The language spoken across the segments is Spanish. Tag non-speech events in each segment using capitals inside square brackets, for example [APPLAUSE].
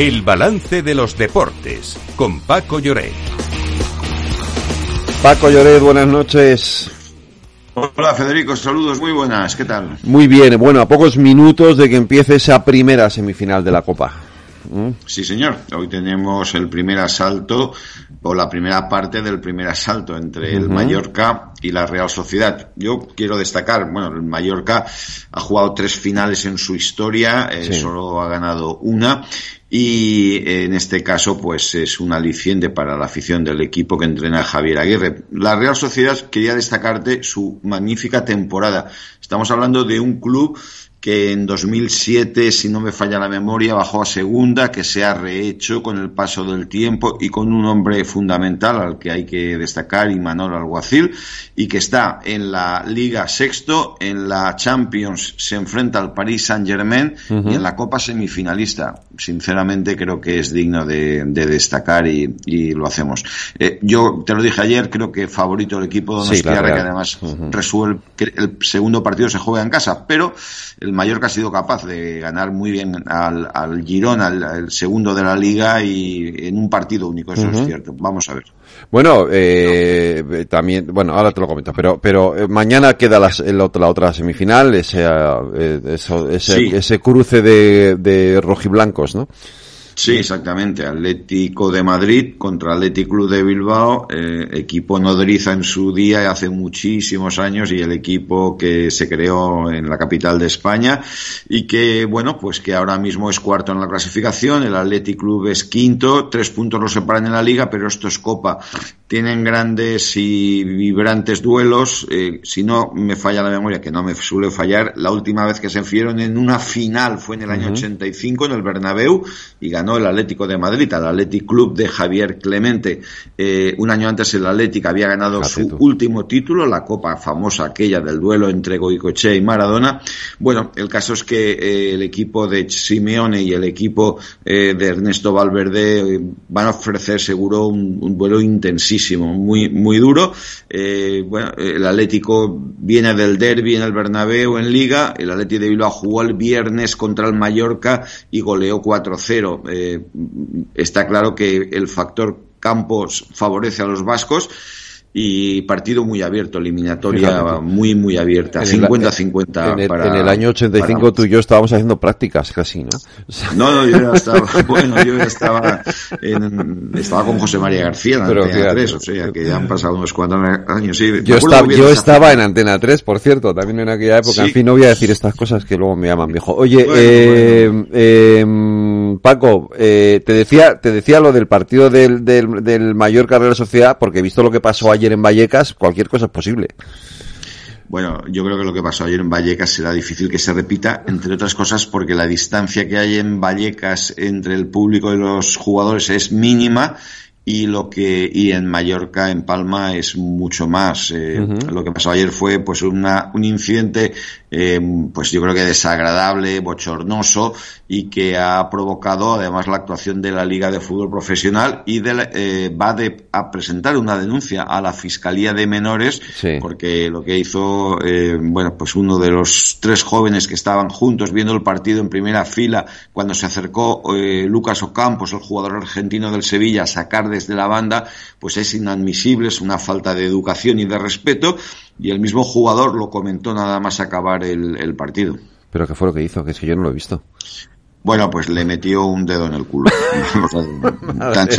El balance de los deportes con Paco Lloret. Paco Lloret, buenas noches. Hola Federico, saludos, muy buenas, ¿qué tal? Muy bien, bueno, a pocos minutos de que empiece esa primera semifinal de la Copa. ¿Mm? Sí, señor. Hoy tenemos el primer asalto o la primera parte del primer asalto entre el Mallorca y la Real Sociedad. Yo quiero destacar, bueno, el Mallorca ha jugado tres finales en su historia, eh, solo ha ganado una y en este caso pues es un aliciente para la afición del equipo que entrena Javier Aguirre. La Real Sociedad quería destacarte su magnífica temporada. Estamos hablando de un club que en 2007, si no me falla la memoria, bajó a segunda, que se ha rehecho con el paso del tiempo y con un hombre fundamental al que hay que destacar, Imanol Alguacil, y que está en la Liga sexto, en la Champions se enfrenta al Paris Saint Germain y en la Copa semifinalista. Sinceramente creo que es digno de, destacar y, lo hacemos. Eh, yo te lo dije ayer, creo que favorito el equipo de que además resuelve que el segundo partido se juega en casa, pero el Mallorca ha sido capaz de ganar muy bien al, al Girón, al, segundo de la liga y en un partido único, eso es cierto. Vamos a ver. Bueno, eh, también, bueno, ahora te lo comento, pero, pero eh, mañana queda la, la, otra semifinal, ese, eh, ese, ese cruce de, de rojiblancos, ¿no? Sí, exactamente. Atlético de Madrid contra Atlético de Bilbao, eh, equipo nodriza en su día hace muchísimos años y el equipo que se creó en la capital de España y que, bueno, pues que ahora mismo es cuarto en la clasificación. El Atlético es quinto, tres puntos lo separan en la liga, pero esto es Copa. Tienen grandes y vibrantes duelos. Eh, si no me falla la memoria, que no me suele fallar, la última vez que se enfrentaron en una final fue en el año 85 en el Bernabéu y ganó el Atlético de Madrid, al Athletic Club de Javier Clemente. Eh, un año antes el Atlético había ganado su último título, la copa famosa aquella del duelo entre Goicoechea y Maradona. Bueno, el caso es que eh, el equipo de Simeone y el equipo de Ernesto Valverde van a ofrecer seguro un, duelo intensísimo, muy, muy duro. bueno, el Atlético viene del derby en el Bernabéu en Liga, el Atlético de Bilbao jugó el viernes contra el Mallorca y goleó 4-0 está claro que el factor Campos favorece a los vascos y partido muy abierto, eliminatoria muy, muy abierta, 50-50. En, en, el año 85 tú y yo estábamos haciendo prácticas casi, ¿no? No, no, yo ya estaba, [LAUGHS] bueno, yo ya estaba, en, estaba con José María García en Pero, Antena 3, o sea, que ya han pasado unos cuantos años, sí. Yo, estaba, yo estaba en Antena 3, por cierto, también en aquella época, en fin, no voy a decir estas cosas que luego me llaman viejo. Oye, eh, eh, Paco, eh, te decía, te decía lo del partido del, del, del Mallorca Real Sociedad, porque he visto lo que pasó ayer ayer en Vallecas, cualquier cosa es posible. Bueno, yo creo que lo que pasó ayer en Vallecas será difícil que se repita, entre otras cosas porque la distancia que hay en Vallecas entre el público y los jugadores es mínima y lo que y en Mallorca en Palma es mucho más eh, lo que pasó ayer fue pues una, un incidente eh, pues yo creo que desagradable, bochornoso y que ha provocado además la actuación de la Liga de Fútbol Profesional y de, eh, va de, a presentar una denuncia a la Fiscalía de Menores porque lo que hizo, eh, bueno, pues uno de los tres jóvenes que estaban juntos viendo el partido en primera fila cuando se acercó eh, Lucas Ocampos, el jugador argentino del Sevilla, a sacar desde la banda, pues es inadmisible, es una falta de educación y de respeto y el mismo jugador lo comentó nada más acabar el, el partido. ¿Pero qué fue lo que hizo? Que es que yo no lo he visto. Bueno, pues le metió un dedo en el culo. [LAUGHS] tan,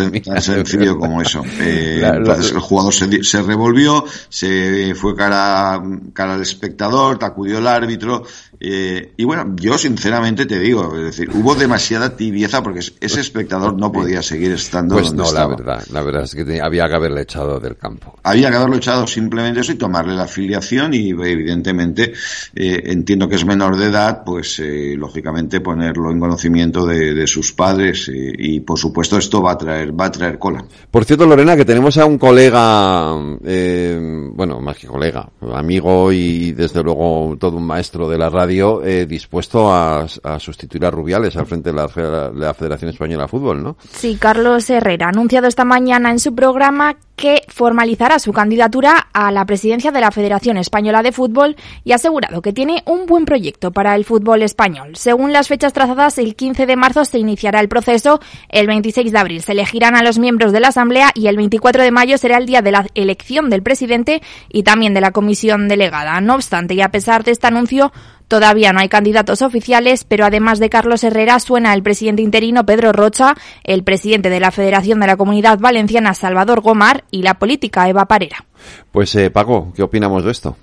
sencillo como eso. Eh, entonces el jugador se, se, revolvió, se fue cara, cara al espectador, te acudió el árbitro. Eh, y bueno, yo sinceramente te digo, es decir, hubo demasiada tibieza porque ese espectador no podía seguir estando pues donde no, estaba. la verdad, la verdad es que había que haberle echado del campo. Había que haberlo echado simplemente eso y tomarle la afiliación y evidentemente eh, entiendo que es menor de edad, pues eh, lógicamente ponerlo en conocimiento de, sus padres y, por supuesto esto va a traer va a traer cola. Por cierto, Lorena, que tenemos a un colega, eh, bueno, más que colega, amigo y desde luego todo un maestro de la radio, eh, dispuesto a, sustituir a Rubiales al frente de la, la Federación Española de Fútbol, ¿no? Sí, Carlos Herrera ha anunciado esta mañana en su programa que formalizará su candidatura a la presidencia de la Federación Española de Fútbol y ha asegurado que tiene un buen proyecto para el fútbol español. Según las fechas trazadas, el 15 de marzo se iniciará el proceso, el 26 de abril se elegirán a los miembros de la Asamblea y el 24 de mayo será el día de la elección del presidente y también de la comisión delegada. No obstante, y a pesar de este anuncio, Todavía no hay candidatos oficiales, pero además de Carlos Herrera suena el presidente interino Pedro Rocha, el presidente de la Federación de la Comunidad Valenciana Salvador Gomar y la política Eva Parera. Pues eh, Paco, ¿qué opinamos de esto?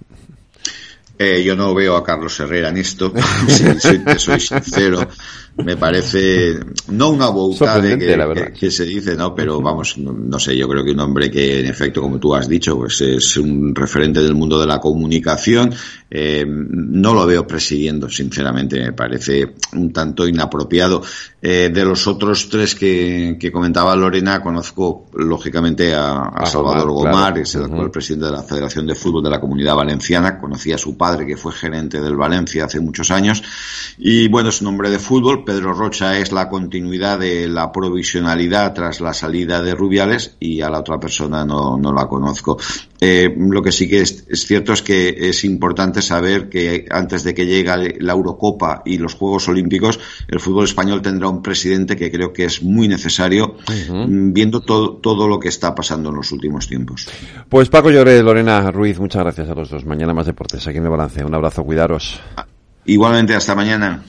Eh, yo no veo a Carlos Herrera en esto, [LAUGHS] si soy, soy sincero. Me parece, no una bouta de que, se dice, no, pero vamos, no, sé, yo creo que un hombre que en efecto, como tú has dicho, pues es un referente del mundo de la comunicación, eh, no lo veo presidiendo, sinceramente, me parece un tanto inapropiado. Eh, de los otros tres que, que, comentaba Lorena, conozco lógicamente a, Salvador Gomar, es el actual presidente de la Federación de Fútbol de la Comunidad Valenciana, conocí a su padre que fue gerente del Valencia hace muchos años, y bueno, es un hombre de fútbol, Pedro Rocha es la continuidad de la provisionalidad tras la salida de Rubiales y a la otra persona no, no la conozco. Eh, lo que sí que es, cierto es que es importante saber que antes de que llegue la Eurocopa y los Juegos Olímpicos, el fútbol español tendrá un presidente que creo que es muy necesario, mm, viendo todo, todo lo que está pasando en los últimos tiempos. Pues Paco Lloré, Lorena Ruiz, muchas gracias a los dos. Mañana más deportes aquí en el balance. Un abrazo, cuidaros. Igualmente, hasta mañana.